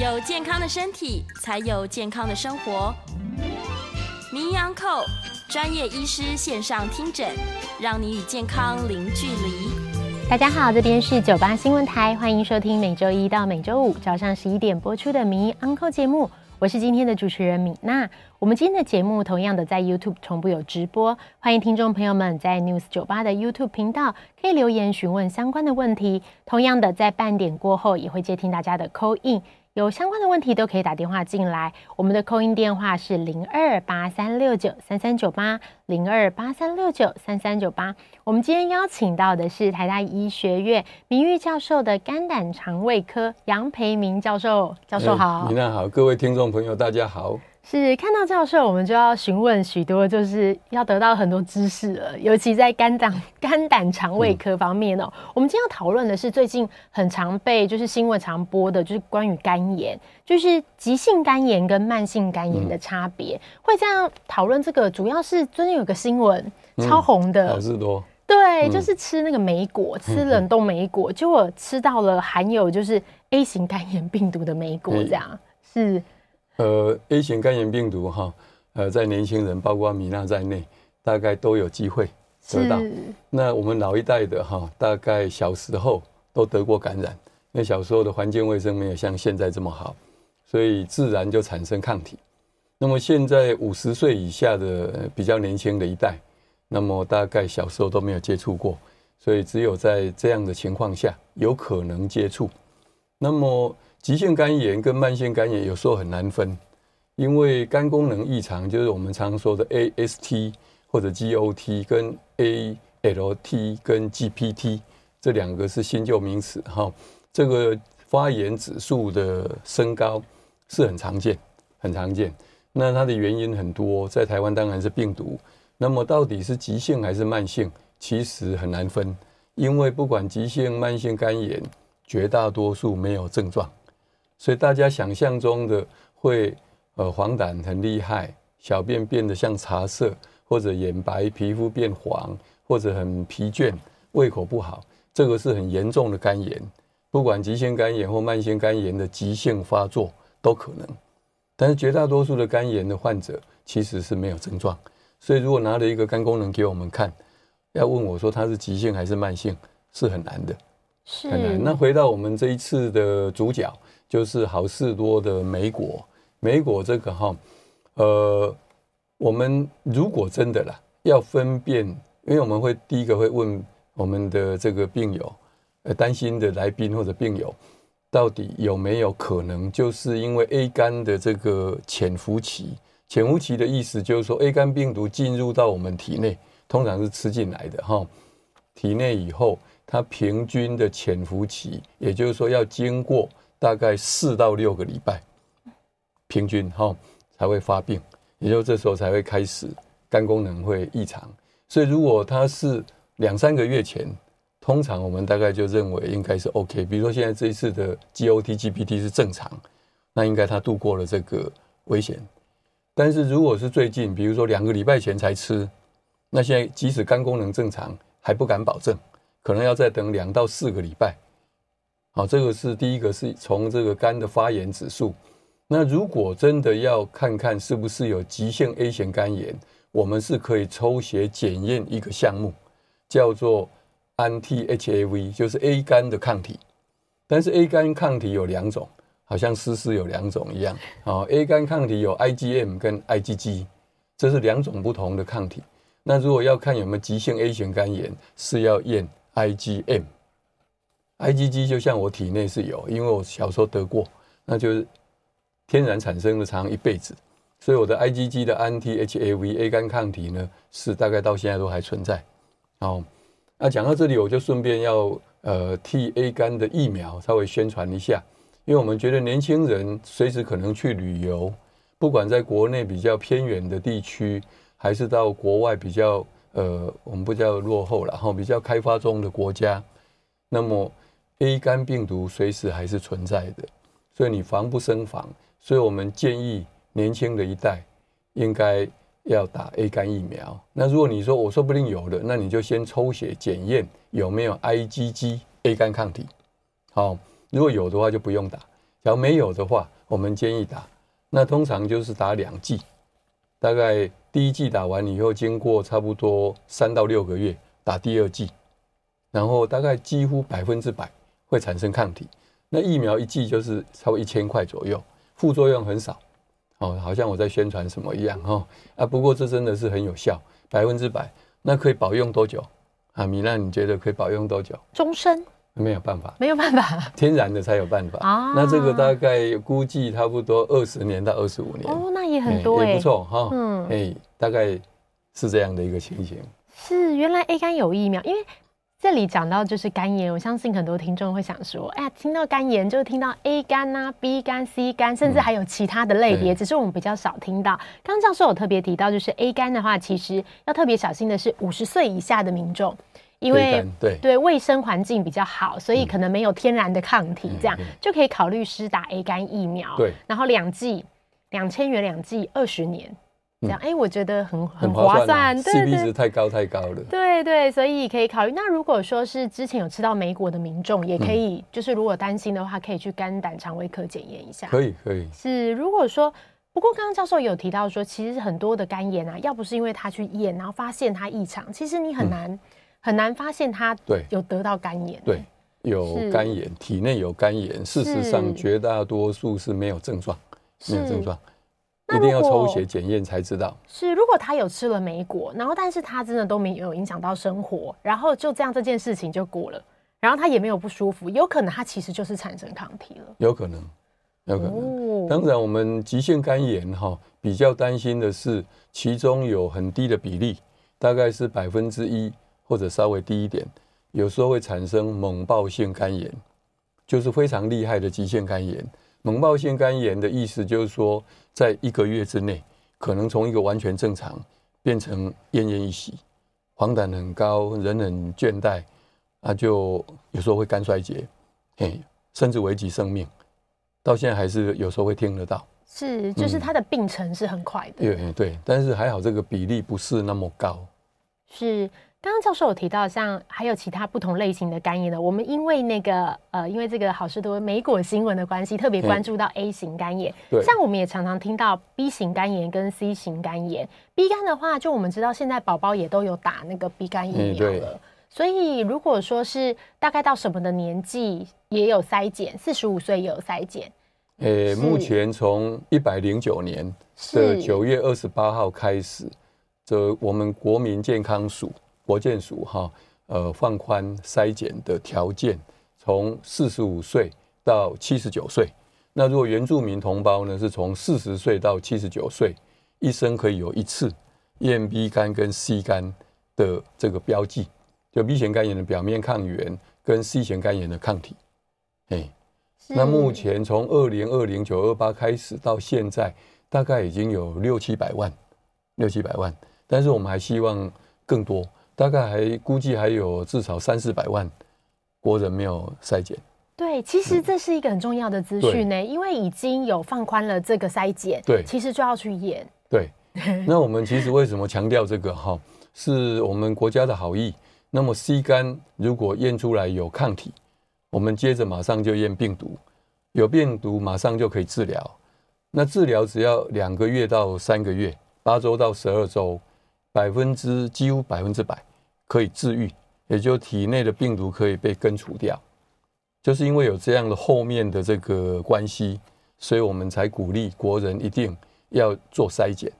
有健康的身体，才有健康的生活。名医 Uncle 专业医师线上听诊，让你与健康零距离。大家好，这边是九八新闻台，欢迎收听每周一到每周五早上十一点播出的名医昂寇节目。我是今天的主持人米娜。我们今天的节目同样的在 YouTube 同步有直播，欢迎听众朋友们在 News 九八的 YouTube 频道可以留言询问相关的问题。同样的，在半点过后也会接听大家的 Call In。有相关的问题都可以打电话进来，我们的 call in 电话是零二八三六九三三九八零二八三六九三三九八。我们今天邀请到的是台大医学院名誉教授的肝胆肠胃科杨培明教授，教授好。你、欸、好，各位听众朋友，大家好。是看到教授，我们就要询问许多，就是要得到很多知识了。尤其在肝脏、肝胆肠胃科方面哦、喔，嗯、我们今天要讨论的是最近很常被就是新闻常播的，就是关于肝炎，就是急性肝炎跟慢性肝炎的差别。嗯、会这样讨论这个，主要是最近有个新闻超红的，好事多。对，就是吃那个莓果，吃冷冻莓果，结果吃到了含有就是 A 型肝炎病毒的莓果，这样、欸、是。呃，A 型肝炎病毒哈，呃，在年轻人，包括米娜在内，大概都有机会得到。那我们老一代的哈，大概小时候都得过感染，因为小时候的环境卫生没有像现在这么好，所以自然就产生抗体。那么现在五十岁以下的比较年轻的一代，那么大概小时候都没有接触过，所以只有在这样的情况下有可能接触。那么。急性肝炎跟慢性肝炎有时候很难分，因为肝功能异常，就是我们常说的 AST 或者 GOT 跟 ALT 跟 GPT 这两个是新旧名词哈。这个发炎指数的升高是很常见，很常见。那它的原因很多，在台湾当然是病毒。那么到底是急性还是慢性，其实很难分，因为不管急性、慢性肝炎，绝大多数没有症状。所以大家想象中的会，呃，黄疸很厉害，小便变得像茶色，或者眼白、皮肤变黄，或者很疲倦、胃口不好，这个是很严重的肝炎。不管急性肝炎或慢性肝炎的急性发作都可能，但是绝大多数的肝炎的患者其实是没有症状。所以如果拿了一个肝功能给我们看，要问我说它是急性还是慢性，是很难的，是很难。那回到我们这一次的主角。就是好事多的莓果，莓果这个哈，呃，我们如果真的啦，要分辨，因为我们会第一个会问我们的这个病友，呃，担心的来宾或者病友，到底有没有可能，就是因为 A 肝的这个潜伏期，潜伏期的意思就是说 A 肝病毒进入到我们体内，通常是吃进来的哈，体内以后，它平均的潜伏期，也就是说要经过。大概四到六个礼拜，平均哈才会发病，也就这时候才会开始肝功能会异常。所以如果他是两三个月前，通常我们大概就认为应该是 OK。比如说现在这一次的 GOT、GPT 是正常，那应该他度过了这个危险。但是如果是最近，比如说两个礼拜前才吃，那现在即使肝功能正常，还不敢保证，可能要再等两到四个礼拜。好，这个是第一个，是从这个肝的发炎指数。那如果真的要看看是不是有急性 A 型肝炎，我们是可以抽血检验一个项目，叫做 anti-HAV，就是 A 肝的抗体。但是 A 肝抗体有两种，好像诗诗有两种一样。好，A 肝抗体有 IgM 跟 IgG，这是两种不同的抗体。那如果要看有没有急性 A 型肝炎，是要验 IgM。IgG 就像我体内是有，因为我小时候得过，那就是天然产生的，长一辈子，所以我的 IgG 的 anti-HAV A 肝抗体呢，是大概到现在都还存在。哦，那讲到这里，我就顺便要呃替 A 肝的疫苗稍微宣传一下，因为我们觉得年轻人随时可能去旅游，不管在国内比较偏远的地区，还是到国外比较呃我们不叫落后了哈，比较开发中的国家，那么。A 肝病毒随时还是存在的，所以你防不胜防。所以我们建议年轻的一代应该要打 A 肝疫苗。那如果你说我说不定有的，那你就先抽血检验有没有 IgG A 肝抗体。好，如果有的话就不用打，假如没有的话，我们建议打。那通常就是打两剂，大概第一剂打完以后，经过差不多三到六个月，打第二剂，然后大概几乎百分之百会产生抗体。那疫苗一剂就是差不多一千块左右，副作用很少。哦，好像我在宣传什么一样哈啊！不过这真的是很有效，百分之百。那可以保用多久啊？米娜，你觉得可以保用多久？终身？没有办法，没有办法，天然的才有办法啊。那这个大概估计差不多二十年到二十五年哦，那也很多，也不错哈。嗯，哎，大概是这样的一个情形。是，原来 A 肝有疫苗，因为。这里讲到就是肝炎，我相信很多听众会想说，哎呀，听到肝炎就听到 A 肝呐、啊、B 肝、C 肝，甚至还有其他的类别，嗯、只是我们比较少听到。刚刚教授有特别提到，就是 A 肝的话，其实要特别小心的是五十岁以下的民众，因为对对卫生环境比较好，所以可能没有天然的抗体，这样、嗯、就可以考虑施打 A 肝疫苗。对，然后两剂两千元两剂二十年。这样，哎、欸，我觉得很很划算，CP 值太高太高了。对对，所以可以考虑。那如果说是之前有吃到莓果的民众，也可以，嗯、就是如果担心的话，可以去肝胆肠胃科检验一下。可以可以。是，如果说，不过刚刚教授有提到说，其实很多的肝炎啊，要不是因为他去验，然后发现他异常，其实你很难、嗯、很难发现他对有得到肝炎。对，有肝炎，是体内有肝炎，事实上绝大多数是没有症状，是没有症状。一定要抽血检验才知道。是，如果他有吃了莓果，然后但是他真的都没有影响到生活，然后就这样这件事情就过了，然后他也没有不舒服，有可能他其实就是产生抗体了。有可能，有可能。哦、当然，我们急性肝炎哈比较担心的是，其中有很低的比例，大概是百分之一或者稍微低一点，有时候会产生猛暴性肝炎，就是非常厉害的急性肝炎。猛爆性肝炎的意思就是说，在一个月之内，可能从一个完全正常变成奄奄一息，黄疸很高，人很倦怠，啊，就有时候会肝衰竭，嘿，甚至危及生命。到现在还是有时候会听得到，是，就是它的病程是很快的，对、嗯、对，但是还好这个比例不是那么高，是。刚刚教授有提到，像还有其他不同类型的肝炎呢。我们因为那个呃，因为这个好事多美果新闻的关系，特别关注到 A 型肝炎。对，像我们也常常听到 B 型肝炎跟 C 型肝炎。B 肝的话，就我们知道现在宝宝也都有打那个 B 肝疫苗了。所以如果说是大概到什么的年纪也有筛检，四十五岁也有筛检。呃，目前从一百零九年的九月二十八号开始，这我们国民健康署。国建署哈，呃，放宽筛检的条件，从四十五岁到七十九岁。那如果原住民同胞呢，是从四十岁到七十九岁，一生可以有一次验 B 肝跟 C 肝的这个标记，就 B 型肝炎的表面抗原跟 C 型肝炎的抗体。哎，那目前从二零二零九二八开始到现在，大概已经有六七百万，六七百万。但是我们还希望更多。大概还估计还有至少三四百万国人没有筛检。对，其实这是一个很重要的资讯呢，嗯、因为已经有放宽了这个筛检，对，其实就要去验。对，那我们其实为什么强调这个哈？是我们国家的好意。那么 C 肝如果验出来有抗体，我们接着马上就验病毒，有病毒马上就可以治疗。那治疗只要两个月到三个月，八周到十二周，百分之几乎百分之百。可以治愈，也就体内的病毒可以被根除掉，就是因为有这样的后面的这个关系，所以我们才鼓励国人一定要做筛检。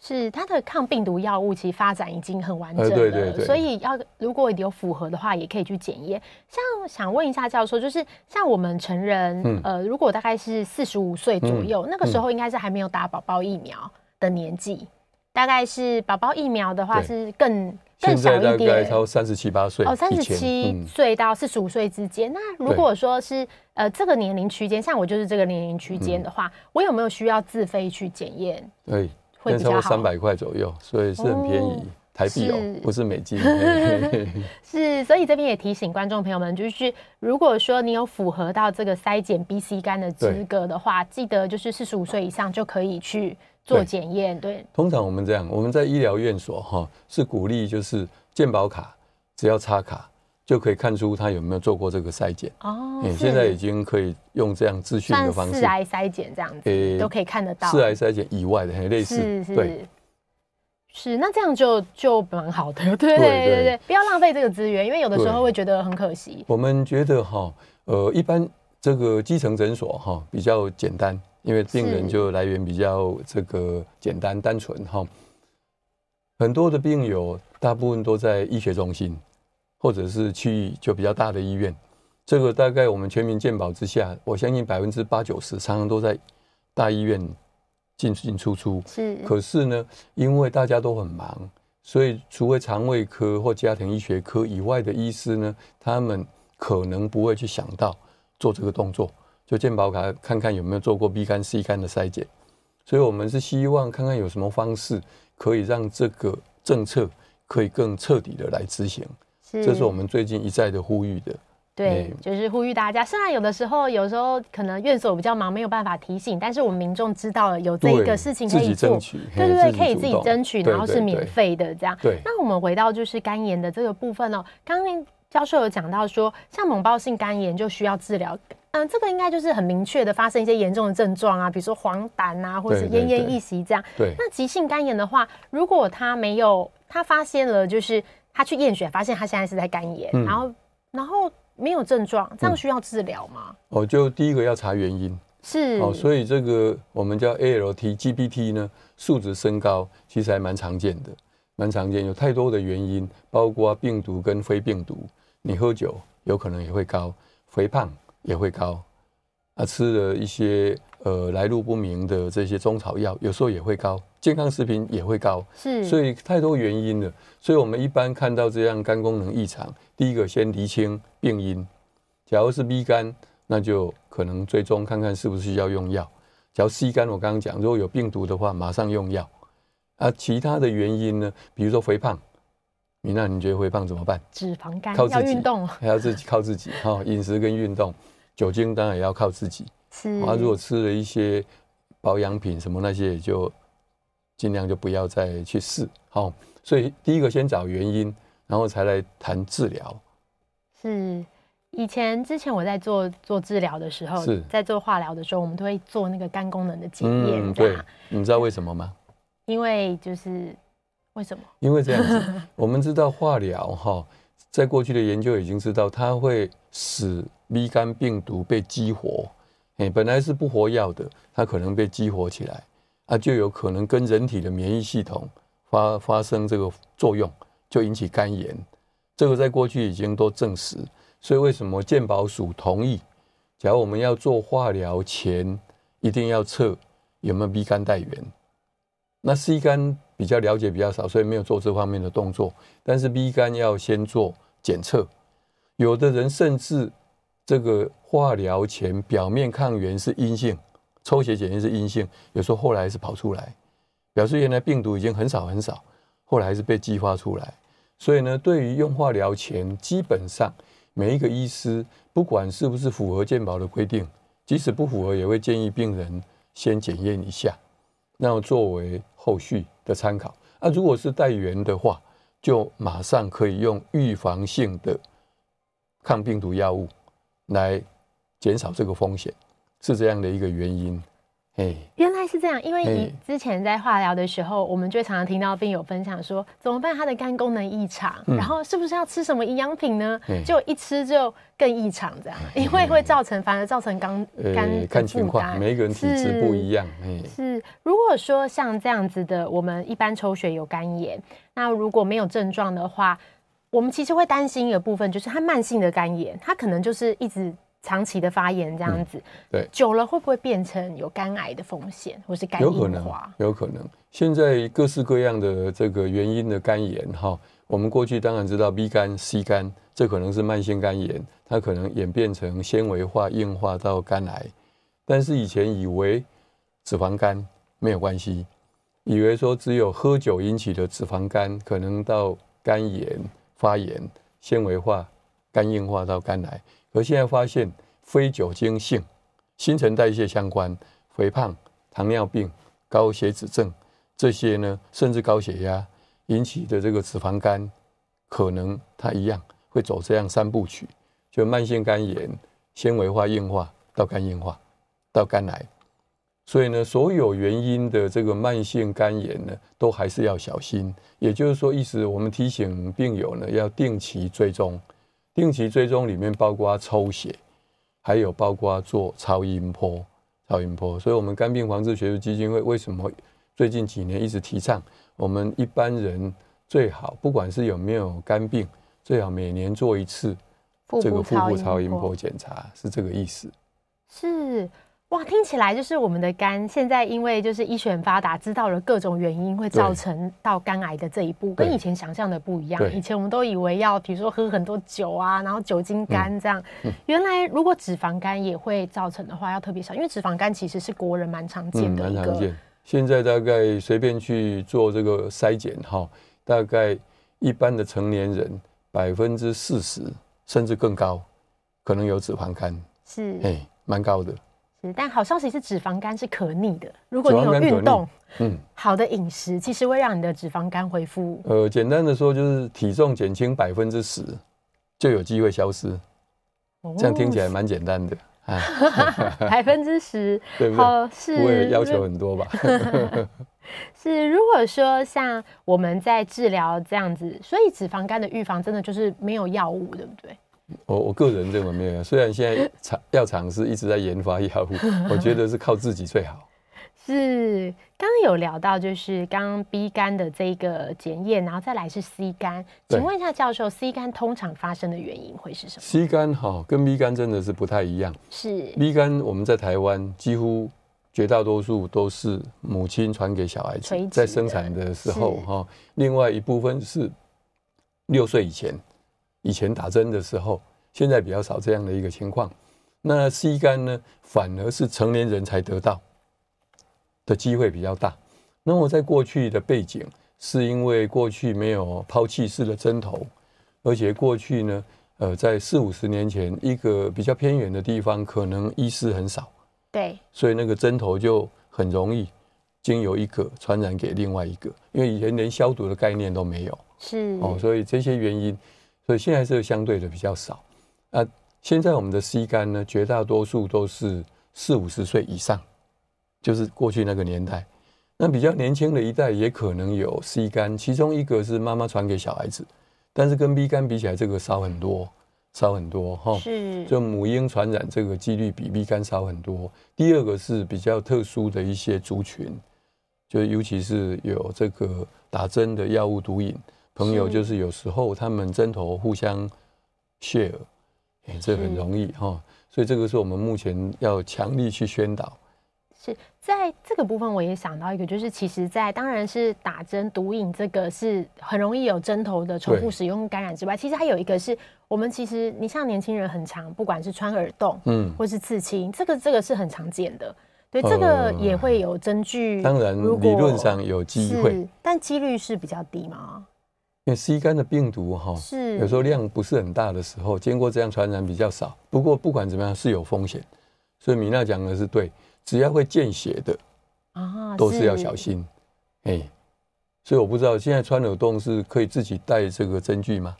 是它的抗病毒药物其实发展已经很完整了，对对对，所以要如果有符合的话，也可以去检验。像想问一下教授，就是像我们成人，嗯、呃，如果大概是四十五岁左右，嗯、那个时候应该是还没有打宝宝疫苗的年纪，嗯、大概是宝宝疫苗的话是更。现在大概超三十七八岁哦，三十七岁到四十五岁之间。嗯、那如果说是呃这个年龄区间，像我就是这个年龄区间的话，嗯、我有没有需要自费去检验？对，会超过三百块左右，所以是很便宜，哦、台币哦，是不是美金。是，所以这边也提醒观众朋友们，就是如果说你有符合到这个筛检 B、C 肝的资格的话，对记得就是四十五岁以上就可以去。做检验，对。对，通常我们这样，我们在医疗院所哈是鼓励，就是健保卡只要插卡，就可以看出他有没有做过这个筛检哦。哎，现在已经可以用这样资讯的方式，是癌筛检这样子，诶，都可以看得到。是癌筛检以外的，很类似，是是对，是。那这样就就蛮好的，对对对对，不要浪费这个资源，因为有的时候会觉得很可惜。我们觉得哈，呃，一般这个基层诊所哈比较简单，因为病人就来源比较这个简单单纯哈。很多的病友大部分都在医学中心。或者是区域就比较大的医院，这个大概我们全民健保之下，我相信百分之八九十常常都在大医院进进出出。是。可是呢，因为大家都很忙，所以除了肠胃科或家庭医学科以外的医师呢，他们可能不会去想到做这个动作，就健保卡看看有没有做过 B 肝 C 肝的筛检。所以我们是希望看看有什么方式可以让这个政策可以更彻底的来执行。这是我们最近一再的呼吁的，对，就是呼吁大家。虽然有的时候，有时候可能院所比较忙，没有办法提醒，但是我们民众知道了有这一个事情可以做，对对对，可以自己争取，然后是免费的这样。对。那我们回到就是肝炎的这个部分哦，刚刚教授有讲到说，像猛暴性肝炎就需要治疗，嗯，这个应该就是很明确的发生一些严重的症状啊，比如说黄疸啊，或者是奄奄一息这样。对。那急性肝炎的话，如果他没有，他发现了就是。他去验血，发现他现在是在肝炎，嗯、然后然后没有症状，这样需要治疗吗？嗯？哦，就第一个要查原因，是哦，所以这个我们叫 ALT、GPT 呢，数值升高，其实还蛮常见的，蛮常见，有太多的原因，包括病毒跟非病毒，你喝酒有可能也会高，肥胖也会高，啊，吃了一些呃来路不明的这些中草药，有时候也会高。健康食品也会高，是，所以太多原因了。所以我们一般看到这样肝功能异常，第一个先厘清病因。假如是 B 肝，那就可能追踪看看是不是需要用药。假如 C 肝，我刚刚讲，如果有病毒的话，马上用药。啊，其他的原因呢？比如说肥胖，米娜你觉得肥胖怎么办？脂肪肝，靠自己，要运动，还要自己靠自己哈，饮食跟运动，酒精当然也要靠自己。是，啊，如果吃了一些保养品什么那些，也就。尽量就不要再去试，好，所以第一个先找原因，然后才来谈治疗。是，以前之前我在做做治疗的时候，是在做化疗的时候，我们都会做那个肝功能的检验。嗯，对，你知道为什么吗？因为就是为什么？因为这样子，我们知道化疗哈，在过去的研究已经知道，它会使 B 肝病毒被激活，哎，本来是不活跃的，它可能被激活起来。它就有可能跟人体的免疫系统发发生这个作用，就引起肝炎。这个在过去已经都证实。所以为什么健保署同意，假如我们要做化疗前，一定要测有没有 B 肝带源。那 C 肝比较了解比较少，所以没有做这方面的动作。但是 B 肝要先做检测，有的人甚至这个化疗前表面抗原是阴性。抽血检验是阴性，有时候后来是跑出来，表示原来病毒已经很少很少，后来是被激发出来。所以呢，对于用化疗前，基本上每一个医师，不管是不是符合健保的规定，即使不符合，也会建议病人先检验一下，那作为后续的参考。那如果是带原的话，就马上可以用预防性的抗病毒药物来减少这个风险。是这样的一个原因，哎，原来是这样。因为你之前在化疗的时候，我们就常常听到病友分享说，怎么办？他的肝功能异常，然后是不是要吃什么营养品呢？就一吃就更异常，这样，因为会造成反而造成肝肝看情况，每一个人体质不一样。是，如果说像这样子的，我们一般抽血有肝炎，那如果没有症状的话，我们其实会担心一个部分，就是他慢性的肝炎，他可能就是一直。长期的发炎这样子，嗯、对，久了会不会变成有肝癌的风险，或是肝硬化？有可能，有可能。现在各式各样的这个原因的肝炎，哈，我们过去当然知道 B 肝、C 肝，这可能是慢性肝炎，它可能演变成纤维化、硬化到肝癌。但是以前以为脂肪肝没有关系，以为说只有喝酒引起的脂肪肝，可能到肝炎发炎、纤维化、肝硬化到肝癌。而现在发现，非酒精性、新陈代谢相关、肥胖、糖尿病、高血脂症这些呢，甚至高血压引起的这个脂肪肝，可能它一样会走这样三部曲，就慢性肝炎、纤维化硬化到肝硬化到肝癌。所以呢，所有原因的这个慢性肝炎呢，都还是要小心。也就是说，意思我们提醒病友呢，要定期追踪。定期追踪里面包括抽血，还有包括做超音波。超音波。所以，我们肝病防治学术基金会为什么最近几年一直提倡，我们一般人最好，不管是有没有肝病，最好每年做一次这个腹部超音波检查，是这个意思。是。哇，听起来就是我们的肝现在因为就是医学很发达，知道了各种原因会造成到肝癌的这一步，跟以前想象的不一样。以前我们都以为要比如说喝很多酒啊，然后酒精肝这样。嗯嗯、原来如果脂肪肝也会造成的话，要特别小，因为脂肪肝其实是国人蛮常见的一个。蛮常见。现在大概随便去做这个筛检哈，大概一般的成年人百分之四十甚至更高，可能有脂肪肝。是。哎，蛮高的。但好消息是，脂肪肝是可逆的。如果你有运动，嗯，好的饮食，其实会让你的脂肪肝恢复。呃，简单的说，就是体重减轻百分之十，就有机会消失。哦、这样听起来蛮简单的啊，百分之十，对不对？是我也要求很多吧？是，如果说像我们在治疗这样子，所以脂肪肝的预防真的就是没有药物，对不对？我我个人认为没有，虽然现在厂药厂是一直在研发药物，我觉得是靠自己最好。是，刚刚有聊到就是刚刚 B 肝的这个检验，然后再来是 C 肝，请问一下教授，C 肝通常发生的原因会是什么？C 肝哈跟 B 肝真的是不太一样。是 B 肝我们在台湾几乎绝大多数都是母亲传给小孩子，在生产的时候哈，另外一部分是六岁以前。以前打针的时候，现在比较少这样的一个情况。那 C 肝呢，反而是成年人才得到的机会比较大。那么在过去的背景，是因为过去没有抛弃式的针头，而且过去呢，呃，在四五十年前，一个比较偏远的地方，可能医师很少，对，所以那个针头就很容易经由一个传染给另外一个，因为以前连消毒的概念都没有，是哦，所以这些原因。所以现在是相对的比较少，啊，现在我们的 C 肝呢，绝大多数都是四五十岁以上，就是过去那个年代。那比较年轻的一代也可能有 C 肝，其中一个是妈妈传给小孩子，但是跟 B 肝比起来，这个少很多，少很多哈。是。就母婴传染这个几率比 B 肝少很多。第二个是比较特殊的一些族群，就尤其是有这个打针的药物毒瘾。朋友就是有时候他们针头互相 share，哎，这很容易哈，所以这个是我们目前要强力去宣导。是在这个部分，我也想到一个，就是其实，在当然是打针毒瘾这个是很容易有针头的重复使用感染之外，其实还有一个是我们其实你像年轻人很常，不管是穿耳洞，嗯，或是刺青，这个这个是很常见的，对，这个也会有针据。当然，理论上有机会，但几率是比较低吗？因为 C 肝的病毒哈，是有时候量不是很大的时候，经过这样传染比较少。不过不管怎么样是有风险，所以米娜讲的是对，只要会见血的啊，都是要小心。哎，所以我不知道现在穿耳洞是可以自己带这个针具吗？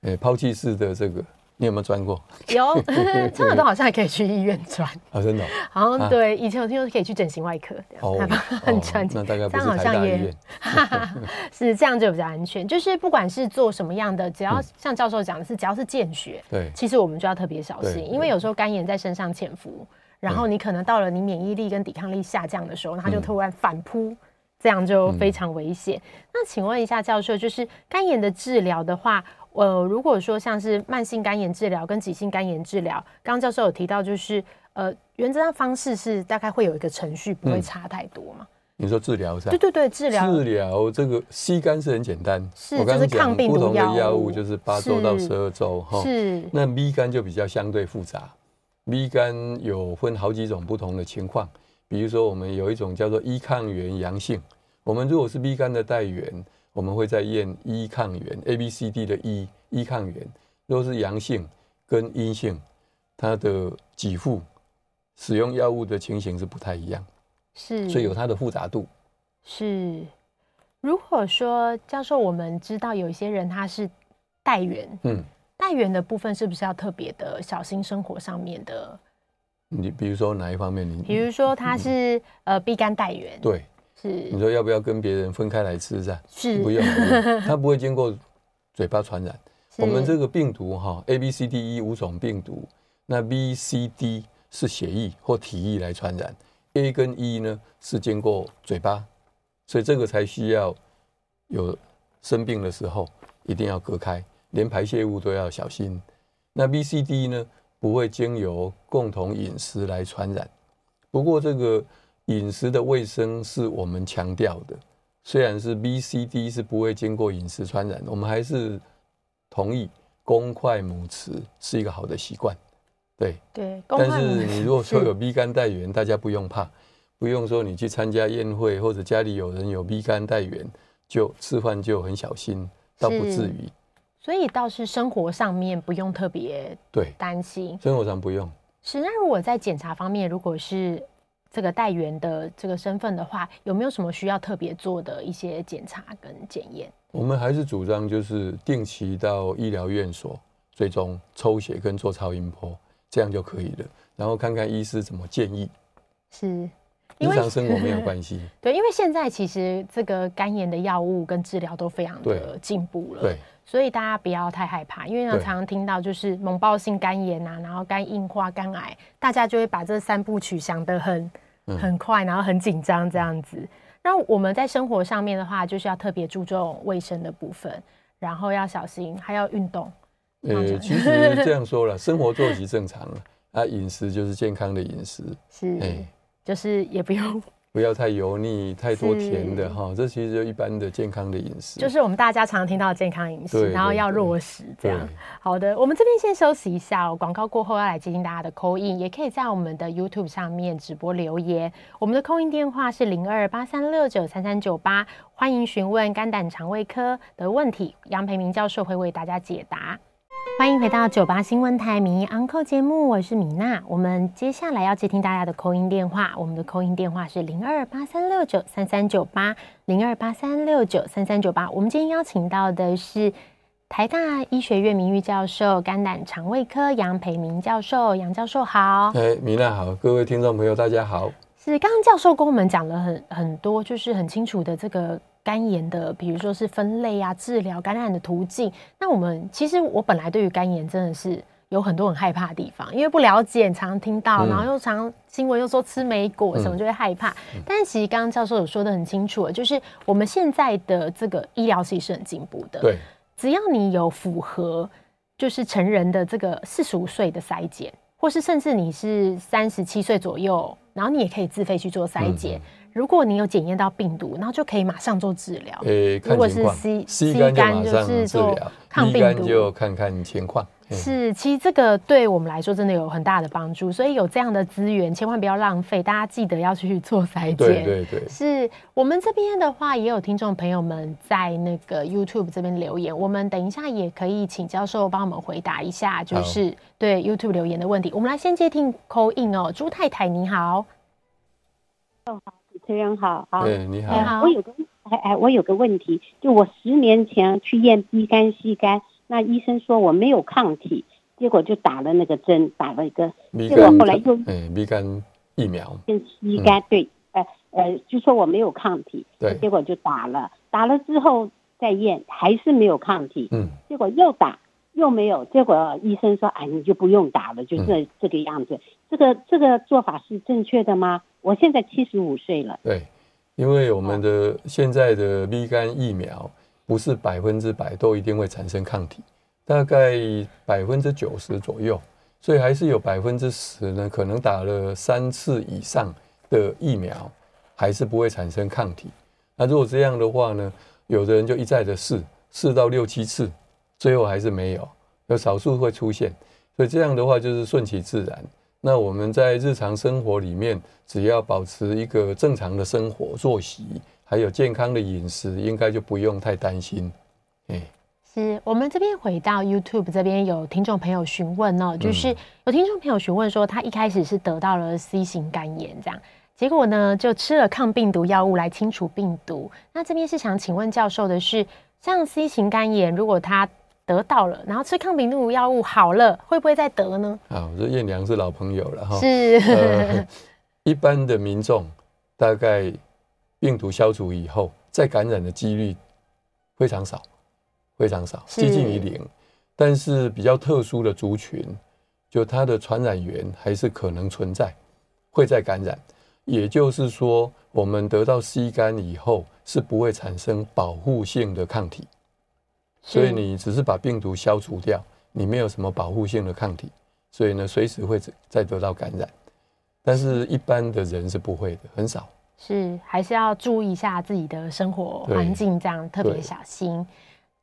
哎，抛弃式的这个。你有没有钻过？有，穿耳洞好像还可以去医院钻。啊，真的？好像对，以前我听说可以去整形外科，哦，很穿。那大概不是台大医院。是这样就比较安全。就是不管是做什么样的，只要像教授讲的是，只要是见血，对，其实我们就要特别小心，因为有时候肝炎在身上潜伏，然后你可能到了你免疫力跟抵抗力下降的时候，它就突然反扑，这样就非常危险。那请问一下教授，就是肝炎的治疗的话。呃，如果说像是慢性肝炎治疗跟急性肝炎治疗，刚刚教授有提到，就是呃，原则上方式是大概会有一个程序，不会差太多嘛？你说治疗是吧？对对对，治疗治疗这个 C 肝是很简单，是我刚刚讲不同的药物就是八周到十二周哈。是。那 B 肝就比较相对复杂，B 肝有分好几种不同的情况，比如说我们有一种叫做一抗原阳性，我们如果是 B 肝的带原。我们会再验 E 抗原，A、B、C、D 的 E E 抗原，若是阳性跟阴性，它的给付使用药物的情形是不太一样，是，所以有它的复杂度。是，如果说教授，我们知道有一些人他是带原，嗯，带原的部分是不是要特别的小心生活上面的？你比如说哪一方面？你比如说他是、嗯、呃 B 肝带原，对，是你说要不要跟别人分开来吃是吧？是不用，它不会经过嘴巴传染。我们这个病毒哈，A、B、C、D、E 五种病毒，那 B、C、D 是血液或体液来传染，A 跟 E 呢是经过嘴巴，所以这个才需要有生病的时候一定要隔开，连排泄物都要小心。那 B、C、D 呢不会经由共同饮食来传染，不过这个饮食的卫生是我们强调的，虽然是 B、C、D 是不会经过饮食传染，我们还是。同意公筷母匙是一个好的习惯，对对。但是你如果说有 B 肝带源，大家不用怕，不用说你去参加宴会或者家里有人有 B 肝带源，就吃饭就很小心，倒不至于。所以倒是生活上面不用特别对担心，生活上不用。是那如果在检查方面，如果是这个代员的这个身份的话，有没有什么需要特别做的一些检查跟检验？我们还是主张就是定期到医疗院所追踪抽血跟做超音波，这样就可以了。然后看看医师怎么建议。是，日常生活没有 关系。对，因为现在其实这个肝炎的药物跟治疗都非常的进步了。对，所以大家不要太害怕，因为呢常常听到就是猛暴性肝炎啊，然后肝硬化、肝癌，大家就会把这三部曲想得很很快，然后很紧张这样子。那我们在生活上面的话，就是要特别注重卫生的部分，然后要小心，还要运动。呃、欸，其实这样说了，生活作息正常了，啊，饮食就是健康的饮食，是，哎、欸，就是也不用。不要太油腻、太多甜的哈，这其实就一般的健康的饮食，就是我们大家常常听到的健康饮食，然后要落实这样。好的，我们这边先休息一下哦，广告过后要来接听大家的 call in，也可以在我们的 YouTube 上面直播留言。我们的 call in 电话是零二八三六九三三九八，欢迎询问肝胆肠胃科的问题，杨培明教授会为大家解答。欢迎回到九八新闻台名医 Uncle 节目，我是米娜。我们接下来要接听大家的 call in 电话，我们的 call in 电话是零二八三六九三三九八零二八三六九三三九八。我们今天邀请到的是台大医学院名誉教授、肝胆肠胃科杨培明教授，杨教授好。哎，米娜好，各位听众朋友大家好。是刚刚教授跟我们讲了很很多，就是很清楚的这个。肝炎的，比如说是分类啊、治疗、感染的途径。那我们其实我本来对于肝炎真的是有很多很害怕的地方，因为不了解，常常听到，然后又常新闻又说吃莓果什么就会害怕。嗯、但是其实刚刚教授有说的很清楚了，就是我们现在的这个医疗其实是很进步的。对，只要你有符合就是成人的这个四十五岁的筛检，或是甚至你是三十七岁左右，然后你也可以自费去做筛检。嗯如果你有检验到病毒，然后就可以马上做治疗。如果是 C C 肝就是做抗病毒，就看看情况。是，其实这个对我们来说真的有很大的帮助，所以有这样的资源，千万不要浪费。大家记得要去做筛检。对对对。是我们这边的话，也有听众朋友们在那个 YouTube 这边留言，我们等一下也可以请教授帮我们回答一下，就是对 YouTube 留言的问题。我们来先接听 Call In 哦，朱太太你好。哦好。主持人好，好，对，你好。我有个，哎哎，我有个问题，就我十年前去验 B 肝、C 肝，那医生说我没有抗体，结果就打了那个针，打了一个，结果后来又，哎，B 肝疫苗。跟 C 肝，对，呃呃，就说我没有抗体，对，结果就打了，打了之后再验还是没有抗体，嗯，结果又打又没有，结果医生说，哎，你就不用打了，就这这个样子，这个这个做法是正确的吗？我现在七十五岁了。对，因为我们的现在的 B 肝疫苗不是百分之百都一定会产生抗体，大概百分之九十左右，所以还是有百分之十呢，可能打了三次以上的疫苗还是不会产生抗体。那如果这样的话呢，有的人就一再的试，试到六七次，最后还是没有，有少数会出现，所以这样的话就是顺其自然。那我们在日常生活里面，只要保持一个正常的生活作息，还有健康的饮食，应该就不用太担心。哎，是我们这边回到 YouTube 这边有听众朋友询问哦，就是有听众朋友询问说，他一开始是得到了 C 型肝炎，这样结果呢就吃了抗病毒药物来清除病毒。那这边是想请问教授的是，像 C 型肝炎，如果他得到了，然后吃抗病毒药物好了，会不会再得呢？啊，我说燕良是老朋友了哈。是、呃，一般的民众大概病毒消除以后，再感染的几率非常少，非常少，接近于零。但是比较特殊的族群，就它的传染源还是可能存在，会再感染。也就是说，我们得到 C 肝以后，是不会产生保护性的抗体。所以你只是把病毒消除掉，你没有什么保护性的抗体，所以呢，随时会再得到感染。但是一般的人是不会的，很少。是，还是要注意一下自己的生活环境，这样特别小心，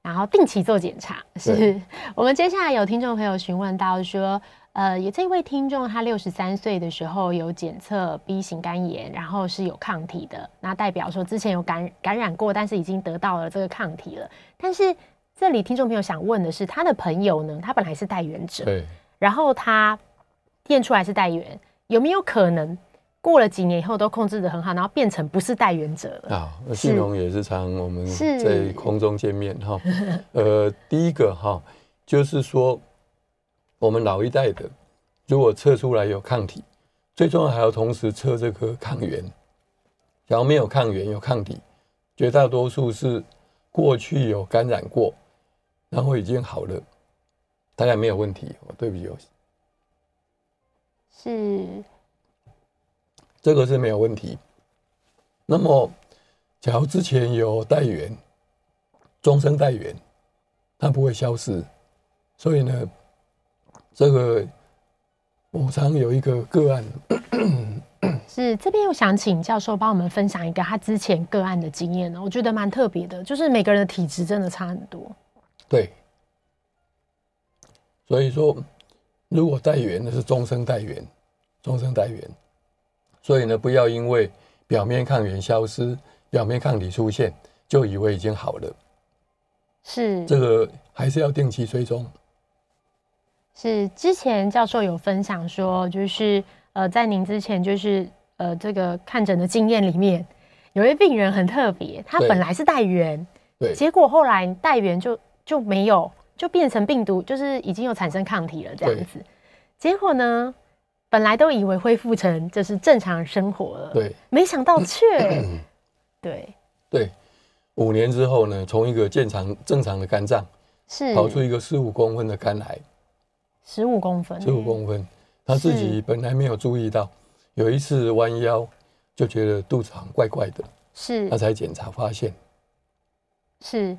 然后定期做检查。是 我们接下来有听众朋友询问到说，呃，有这位听众他六十三岁的时候有检测 B 型肝炎，然后是有抗体的，那代表说之前有感感染过，但是已经得到了这个抗体了，但是。这里听众朋友想问的是，他的朋友呢？他本来是带原者，对，然后他验出来是带原，有没有可能过了几年以后都控制的很好，然后变成不是带原者了？啊，信荣也是常我们在空中见面哈。呃，第一个哈，就是说我们老一代的，如果测出来有抗体，最重要还要同时测这个抗原。然后没有抗原，有抗体，绝大多数是过去有感染过。然后已经好了，大概没有问题。我对不起，是这个是没有问题。那么，假如之前有带原，终生带原，它不会消失。所以呢，这个我常有一个个案，是这边又想请教授帮我们分享一个他之前个案的经验呢？我觉得蛮特别的，就是每个人的体质真的差很多。对，所以说，如果带原的是终生带原，终生带原，所以呢，不要因为表面抗原消失、表面抗体出现，就以为已经好了。是这个还是要定期追踪。是之前教授有分享说，就是呃，在您之前就是呃这个看诊的经验里面，有一位病人很特别，他本来是带原，对，结果后来带原就。就没有，就变成病毒，就是已经有产生抗体了这样子。结果呢，本来都以为恢复成就是正常生活了，对，没想到却，对。对，五年之后呢，从一个正常正常的肝脏，是。跑出一个十五公分的肝癌，十五公分，十五公分，他自己本来没有注意到，有一次弯腰就觉得肚子好像怪怪的，是，他才检查发现，是。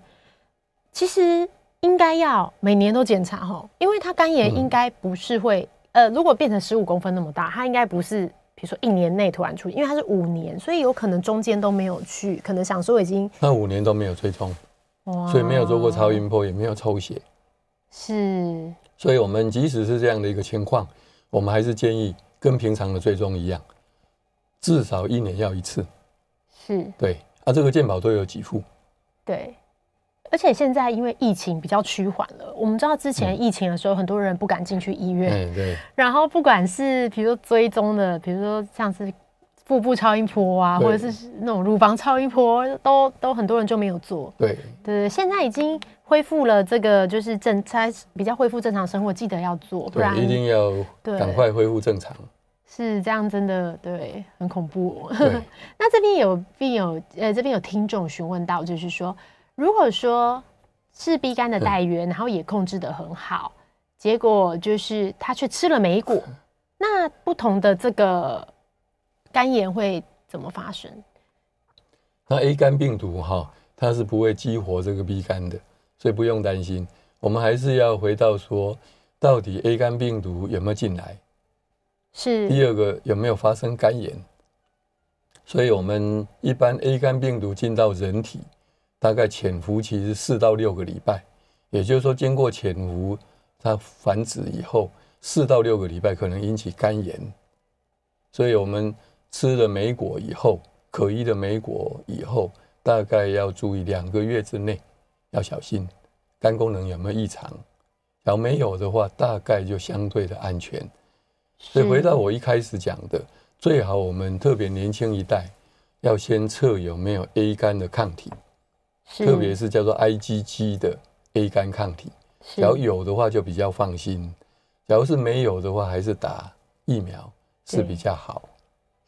其实应该要每年都检查哈，因为它肝炎应该不是会、嗯、呃，如果变成十五公分那么大，它应该不是，比如说一年内突然出现，因为它是五年，所以有可能中间都没有去，可能想说已经那五年都没有追踪，所以没有做过超音波，也没有抽血，是，所以我们即使是这样的一个情况，我们还是建议跟平常的追踪一样，至少一年要一次，是。对，啊，这个健保都有给付，对。而且现在因为疫情比较趋缓了，我们知道之前疫情的时候，很多人不敢进去医院。对对。然后不管是比如说追踪的，比如说像是腹部超音波啊，或者是那种乳房超音波，都都很多人就没有做。对对。现在已经恢复了，这个就是正才比较恢复正常生活，记得要做，不然一定要赶快恢复正常。是这样，真的对，很恐怖。那这边有并有呃，这边有听众询问到，就是说。如果说是 B 肝的带源，然后也控制的很好，结果就是他却吃了莓果，那不同的这个肝炎会怎么发生？那 A 肝病毒哈，它是不会激活这个 B 肝的，所以不用担心。我们还是要回到说，到底 A 肝病毒有没有进来？是。第二个有没有发生肝炎？所以我们一般 A 肝病毒进到人体。大概潜伏期是四到六个礼拜，也就是说，经过潜伏，它繁殖以后，四到六个礼拜可能引起肝炎。所以我们吃了梅果以后，可疑的梅果以后，大概要注意两个月之内要小心肝功能有没有异常。要没有的话，大概就相对的安全。所以回到我一开始讲的，最好我们特别年轻一代要先测有没有 A 肝的抗体。特别是叫做 IgG 的 A 肝抗体，只要有的话就比较放心，假如是没有的话，还是打疫苗是比较好。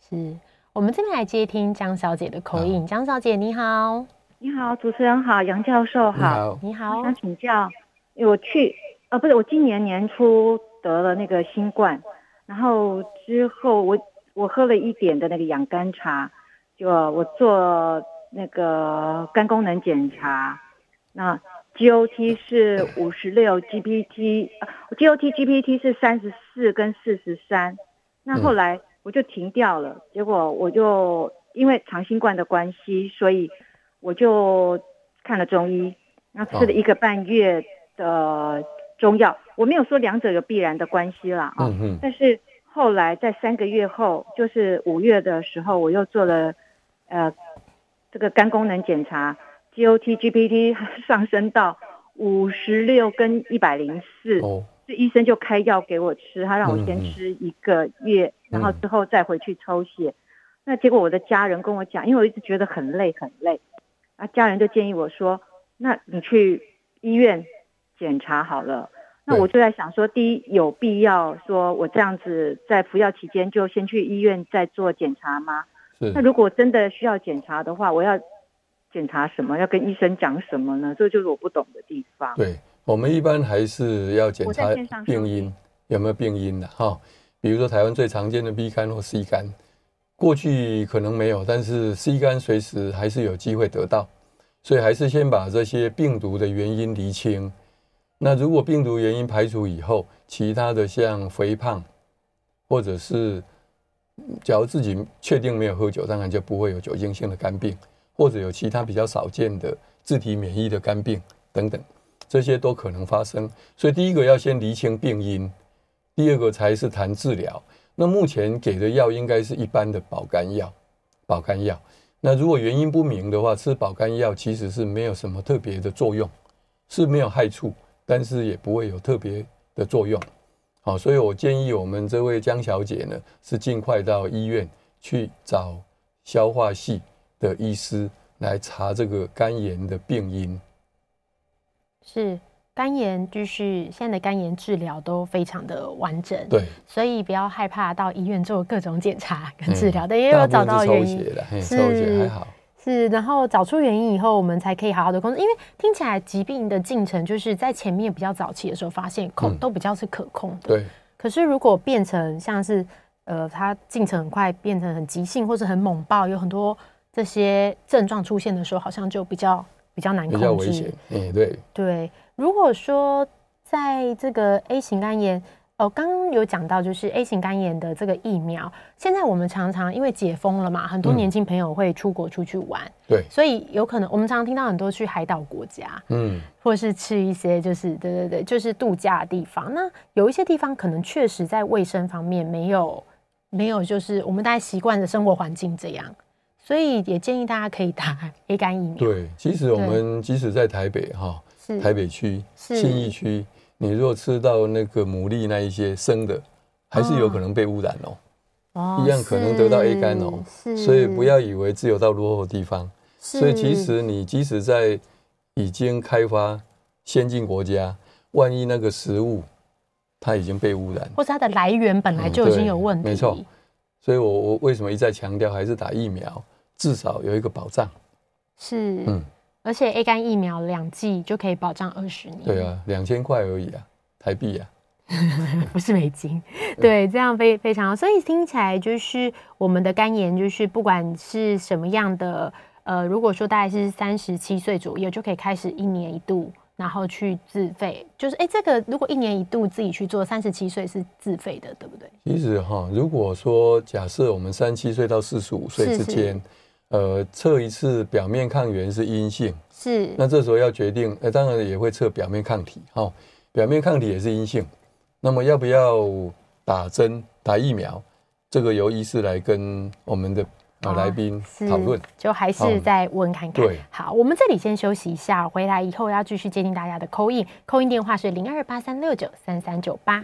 是我们这边来接听江小姐的口音，江小姐你好，你好，主持人好，杨教授好，你好，我想请教，我去，呃，不是，我今年年初得了那个新冠，然后之后我我喝了一点的那个养肝茶，就我做那个肝功能检查，那。GOT 是五十六，GPT，GOT GPT 是三十四跟四十三，那后来我就停掉了，结果我就因为长新冠的关系，所以我就看了中医，然后吃了一个半月的中药，我没有说两者有必然的关系啦啊，但是后来在三个月后，就是五月的时候，我又做了呃这个肝功能检查。GOT GPT 上升到五十六跟一百零四，这医生就开药给我吃，他让我先吃一个月，嗯、然后之后再回去抽血。嗯、那结果我的家人跟我讲，因为我一直觉得很累很累，啊，家人就建议我说，那你去医院检查好了。那我就在想说，第一有必要说我这样子在服药期间就先去医院再做检查吗？是。那如果真的需要检查的话，我要。检查什么？要跟医生讲什么呢？这就是我不懂的地方。对，我们一般还是要检查病因，有没有病因的哈。比如说台湾最常见的 B 肝或 C 肝，过去可能没有，但是 C 肝随时还是有机会得到，所以还是先把这些病毒的原因厘清。那如果病毒原因排除以后，其他的像肥胖，或者是假如自己确定没有喝酒，当然就不会有酒精性的肝病。或者有其他比较少见的自体免疫的肝病等等，这些都可能发生。所以第一个要先厘清病因，第二个才是谈治疗。那目前给的药应该是一般的保肝药，保肝药。那如果原因不明的话，吃保肝药其实是没有什么特别的作用，是没有害处，但是也不会有特别的作用。好，所以我建议我们这位江小姐呢，是尽快到医院去找消化系的医师来查这个肝炎的病因，是肝炎，就是现在的肝炎治疗都非常的完整，对，所以不要害怕到医院做各种检查跟治疗的，因为有找到原因，是抽血还好，是，然后找出原因以后，我们才可以好好的控制。因为听起来疾病的进程就是在前面比较早期的时候发现控都比较是可控的，对。可是如果变成像是呃，它进程很快，变成很急性或是很猛爆，有很多。这些症状出现的时候，好像就比较比较难控制，比较危险。嗯，对对。如果说在这个 A 型肝炎，哦，刚刚有讲到，就是 A 型肝炎的这个疫苗，现在我们常常因为解封了嘛，很多年轻朋友会出国出去玩，对、嗯，所以有可能我们常常听到很多去海岛国家，嗯，或者是去一些就是对对对，就是度假的地方。那有一些地方可能确实在卫生方面没有没有，就是我们大家习惯的生活环境这样。所以也建议大家可以打 A 肝疫苗。对，其实我们即使在台北哈，台北区、信义区，你如果吃到那个牡蛎那一些生的，还是有可能被污染哦，哦，一样可能得到 A 肝哦。所以不要以为只有到落后的地方。所以其实你即使在已经开发先进国家，万一那个食物它已经被污染，或者它的来源本来就已经有问题，没错。所以我我为什么一再强调还是打疫苗？至少有一个保障，是，嗯，而且 A 肝疫苗两剂就可以保障二十年，对啊，两千块而已啊，台币啊，不是美金，对，这样非非常好，所以听起来就是我们的肝炎，就是不管是什么样的，呃，如果说大概是三十七岁左右，就可以开始一年一度。然后去自费，就是哎，这个如果一年一度自己去做，三十七岁是自费的，对不对？其实哈，如果说假设我们三十七岁到四十五岁之间，呃，测一次表面抗原是阴性，是，那这时候要决定，呃，当然也会测表面抗体，哈，表面抗体也是阴性，那么要不要打针打疫苗？这个由医师来跟我们的。来宾讨论，就还是再问看看。对，好，我们这里先休息一下，回来以后要继续接听大家的 call in，call in 电话是零二八三六九三三九八。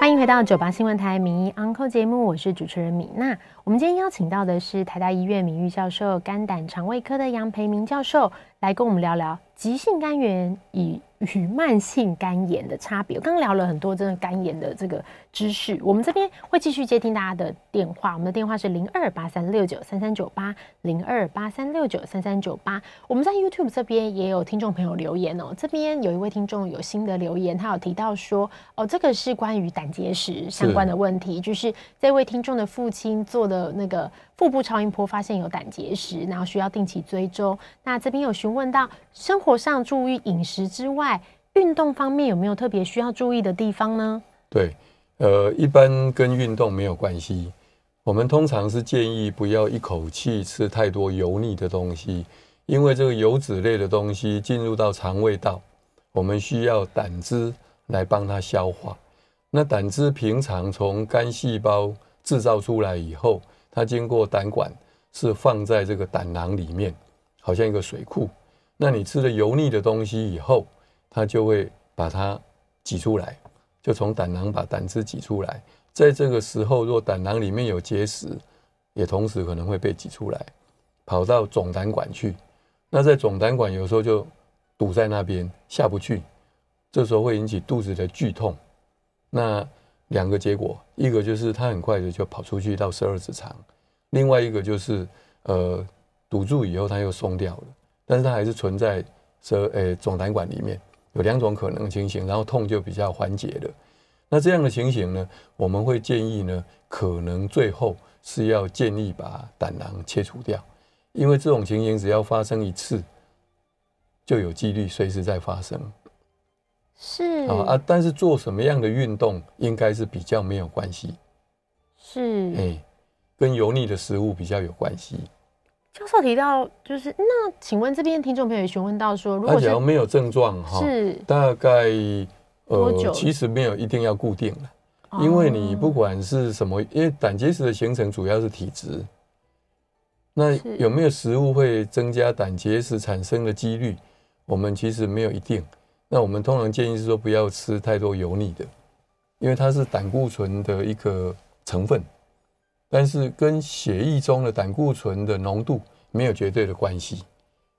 欢迎回到九八新闻台名医 Uncle 节目，我是主持人米娜。我们今天邀请到的是台大医院名誉教授、肝胆肠胃科的杨培明教授，来跟我们聊聊急性肝炎与与慢性肝炎的差别。我刚刚聊了很多真的肝炎的这个知识，我们这边会继续接听大家的电话。我们的电话是零二八三六九三三九八零二八三六九三三九八。我们在 YouTube 这边也有听众朋友留言哦，这边有一位听众有新的留言，他有提到说，哦，这个是关于胆结石相关的问题，是就是这位听众的父亲做的那个腹部超音波发现有胆结石，然后需要定期追踪。那这边有询问到生活上注意饮食之外，运动方面有没有特别需要注意的地方呢？对，呃，一般跟运动没有关系。我们通常是建议不要一口气吃太多油腻的东西，因为这个油脂类的东西进入到肠胃道，我们需要胆汁来帮它消化。那胆汁平常从肝细胞制造出来以后，它经过胆管是放在这个胆囊里面，好像一个水库。那你吃了油腻的东西以后，它就会把它挤出来，就从胆囊把胆汁挤出来。在这个时候，若胆囊里面有结石，也同时可能会被挤出来，跑到总胆管去。那在总胆管有时候就堵在那边下不去，这时候会引起肚子的剧痛。那两个结果，一个就是它很快的就跑出去到十二指肠，另外一个就是呃堵住以后它又松掉了。但是它还是存在说，诶，总胆管里面有两种可能情形，然后痛就比较缓解了。那这样的情形呢，我们会建议呢，可能最后是要建议把胆囊切除掉，因为这种情形只要发生一次，就有几率随时再发生。是啊啊，但是做什么样的运动应该是比较没有关系。是，哎，跟油腻的食物比较有关系。教授提到，就是那，请问这边听众朋友询问到说，如果只要没有症状哈，是大概呃，其实没有一定要固定的，因为你不管是什么，因为胆结石的形成主要是体质，那有没有食物会增加胆结石产生的几率？我们其实没有一定。那我们通常建议是说，不要吃太多油腻的，因为它是胆固醇的一个成分。但是跟血液中的胆固醇的浓度没有绝对的关系，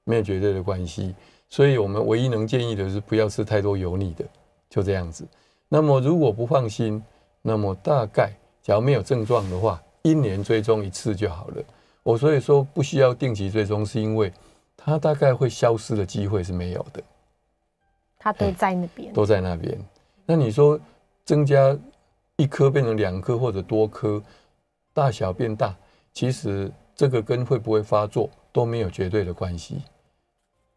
没有绝对的关系，所以我们唯一能建议的是不要吃太多油腻的，就这样子。那么如果不放心，那么大概假如没有症状的话，一年追踪一次就好了。我所以说不需要定期追踪，是因为它大概会消失的机会是没有的。它都在那边，都在那边。那你说增加一颗变成两颗或者多颗？大小变大，其实这个跟会不会发作都没有绝对的关系。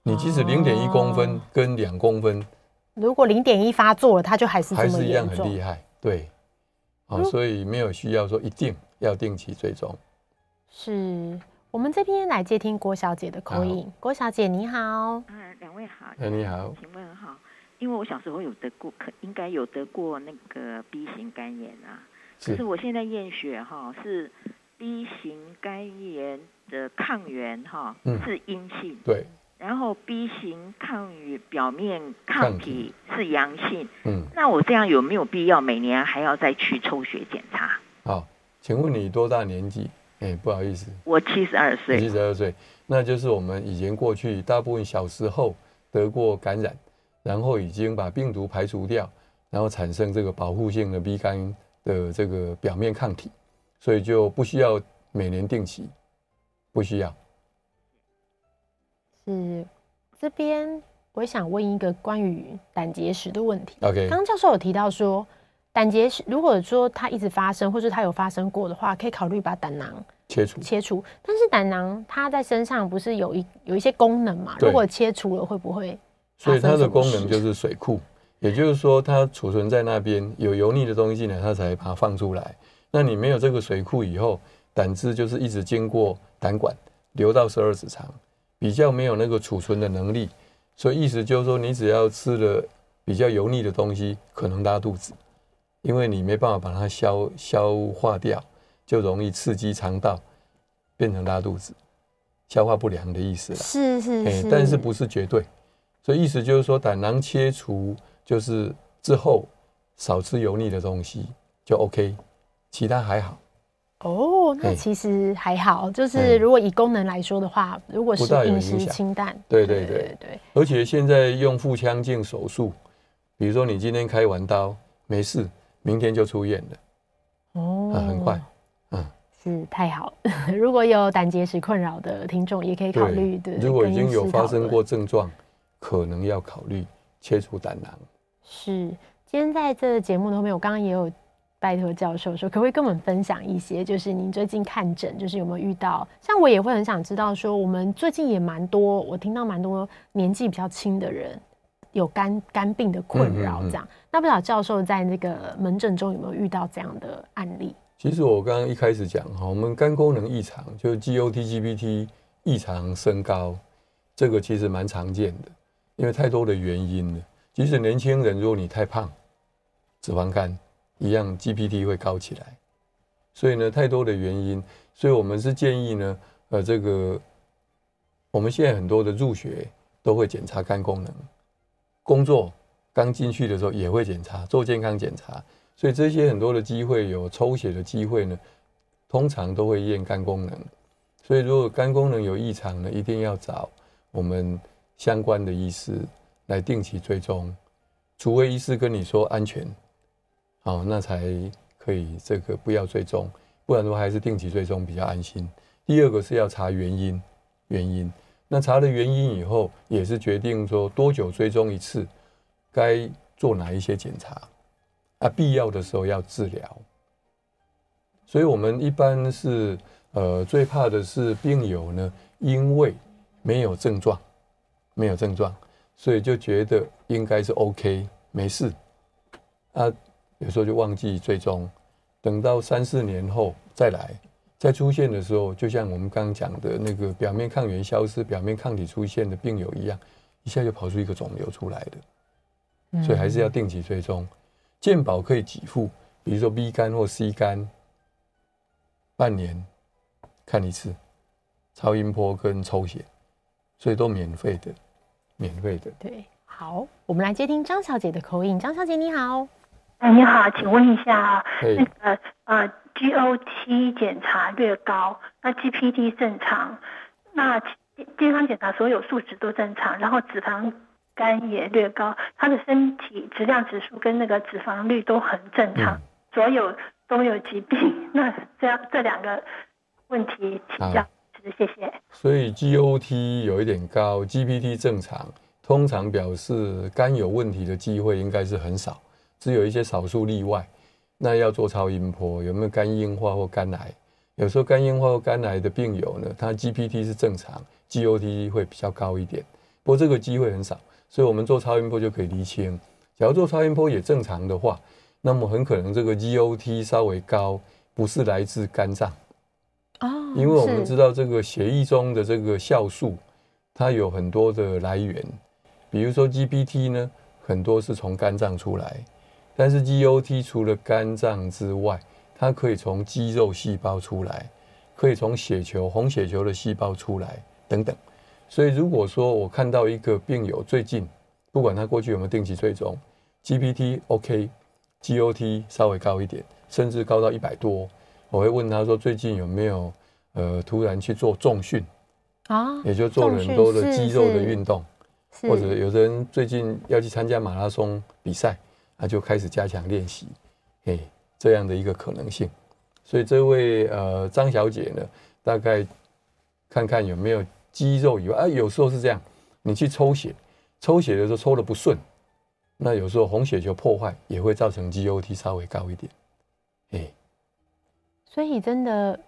你即使零点一公分跟两公分，如果零点一发作了，它就还是还是一样很厉害。对，啊，所以没有需要说一定要定期追踪。是我们这边来接听郭小姐的口音。郭小姐你好，嗯，两位好，哎你好，请问哈，因为我小时候有得过，可应该有得过那个 B 型肝炎啊。可是我现在验血哈是 B 型肝炎的抗原哈是阴性，对，然后 B 型抗原表面抗体。是阳性，嗯，那我这样有没有必要每年还要再去抽血检查？好，请问你多大年纪？哎，不好意思，我七十二岁，七十二岁，那就是我们以前过去大部分小时候得过感染，然后已经把病毒排除掉，然后产生这个保护性的 B 肝。的这个表面抗体，所以就不需要每年定期，不需要。是这边，我想问一个关于胆结石的问题。OK，刚刚教授有提到说，胆结石如果说它一直发生，或是它有发生过的话，可以考虑把胆囊切除。切除，但是胆囊它在身上不是有一有一些功能嘛？如果切除了，会不会？所以它的功能就是水库。也就是说，它储存在那边有油腻的东西呢，它才把它放出来。那你没有这个水库以后，胆汁就是一直经过胆管流到十二指肠，比较没有那个储存的能力。所以意思就是说，你只要吃了比较油腻的东西，可能拉肚子，因为你没办法把它消消化掉，就容易刺激肠道，变成拉肚子、消化不良的意思了。是是是、欸，但是不是绝对。所以意思就是说，胆囊切除。就是之后少吃油腻的东西就 OK，其他还好。哦，那其实还好，就是如果以功能来说的话，如果是饮食清淡，对对对对。而且现在用腹腔镜手术，比如说你今天开完刀没事，明天就出院了，哦，很快，嗯，是太好。如果有胆结石困扰的听众，也可以考虑对。如果已经有发生过症状，可能要考虑切除胆囊。是，今天在这个节目的后面，我刚刚也有。拜托教授说，可不可以跟我们分享一些？就是您最近看诊，就是有没有遇到？像我也会很想知道，说我们最近也蛮多，我听到蛮多年纪比较轻的人有肝肝病的困扰，这样。嗯嗯嗯。那不知道教授在那个门诊中有没有遇到这样的案例？其实我刚刚一开始讲哈，我们肝功能异常，就是 GOT、GPT 异常升高，这个其实蛮常见的，因为太多的原因了。即使年轻人，如果你太胖，脂肪肝。一样，GPT 会高起来，所以呢，太多的原因，所以我们是建议呢，呃，这个我们现在很多的入学都会检查肝功能，工作刚进去的时候也会检查，做健康检查，所以这些很多的机会有抽血的机会呢，通常都会验肝功能，所以如果肝功能有异常呢，一定要找我们相关的医师来定期追踪，除非医师跟你说安全。好，那才可以这个不要追踪，不然的话还是定期追踪比较安心。第二个是要查原因，原因。那查了原因以后，也是决定说多久追踪一次，该做哪一些检查，啊，必要的时候要治疗。所以我们一般是呃最怕的是病友呢，因为没有症状，没有症状，所以就觉得应该是 OK，没事，啊。有时候就忘记追踪，等到三四年后再来，再出现的时候，就像我们刚刚讲的那个表面抗原消失、表面抗体出现的病友一样，一下就跑出一个肿瘤出来的。所以还是要定期追踪。健保可以给付，比如说 B 肝或 C 肝，半年看一次，超音波跟抽血，所以都免费的，免费的。对，好，我们来接听张小姐的口音。张小姐你好。哎，你好，请问一下.那个呃，GOT 检查略高，那 GPD 正常，那健康检查所有数值都正常，然后脂肪肝也略高，他的身体质量指数跟那个脂肪率都很正常，嗯、所有都有疾病，那这样这两个问题请教，谢谢。所以 GOT 有一点高，GPT 正常，通常表示肝有问题的机会应该是很少。只有一些少数例外，那要做超音波，有没有肝硬化或肝癌？有时候肝硬化或肝癌的病友呢，他 GPT 是正常，GOT 会比较高一点，不过这个机会很少，所以我们做超音波就可以厘清。假如做超音波也正常的话，那么很可能这个 GOT 稍微高，不是来自肝脏哦，因为我们知道这个血液中的这个酵素，它有很多的来源，比如说 GPT 呢，很多是从肝脏出来。但是 GOT 除了肝脏之外，它可以从肌肉细胞出来，可以从血球、红血球的细胞出来等等。所以如果说我看到一个病友最近，不管他过去有没有定期追踪，GPT OK，GOT 稍微高一点，甚至高到一百多，我会问他说最近有没有呃突然去做重训啊，也就做了很多的肌肉的运动，或者有的人最近要去参加马拉松比赛。他就开始加强练习，哎，这样的一个可能性。所以这位呃张小姐呢，大概看看有没有肌肉以外，啊，有时候是这样，你去抽血，抽血的时候抽的不顺，那有时候红血球破坏也会造成 GOT 稍微高一点，哎。所以真的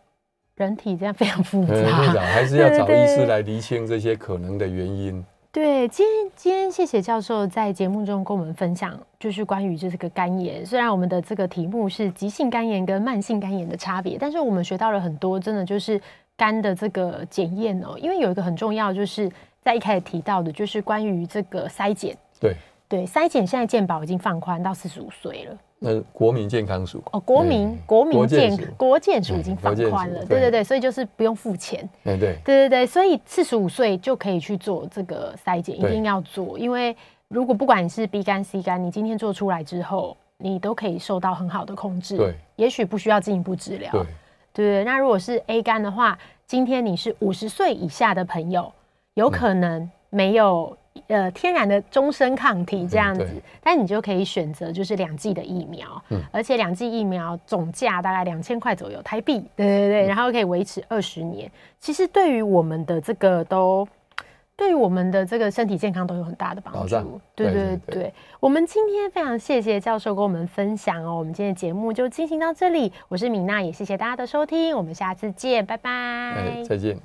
人体这样非常复杂，还是要找医师来厘清这些可能的原因。对，今天今天谢谢教授在节目中跟我们分享，就是关于这个肝炎。虽然我们的这个题目是急性肝炎跟慢性肝炎的差别，但是我们学到了很多，真的就是肝的这个检验哦。因为有一个很重要，就是在一开始提到的，就是关于这个筛检。对对，筛检现在健保已经放宽到四十五岁了。那国民健康署哦，国民、嗯、国民健国健署已经放宽了，对对对，所以就是不用付钱，对对对对，所以四十五岁就可以去做这个筛检，一定要做，因为如果不管你是 B 肝 C 肝，你今天做出来之后，你都可以受到很好的控制，对，也许不需要进一步治疗，对对，那如果是 A 肝的话，今天你是五十岁以下的朋友，有可能没有。呃，天然的终身抗体这样子，嗯、但你就可以选择就是两剂的疫苗，嗯、而且两剂疫苗总价大概两千块左右台币，对对对，嗯、然后可以维持二十年。其实对于我们的这个都，对我们的这个身体健康都有很大的帮助。对对对，我们今天非常谢谢教授跟我们分享哦。我们今天的节目就进行到这里，我是米娜，也谢谢大家的收听，我们下次见，拜拜。哎，再见。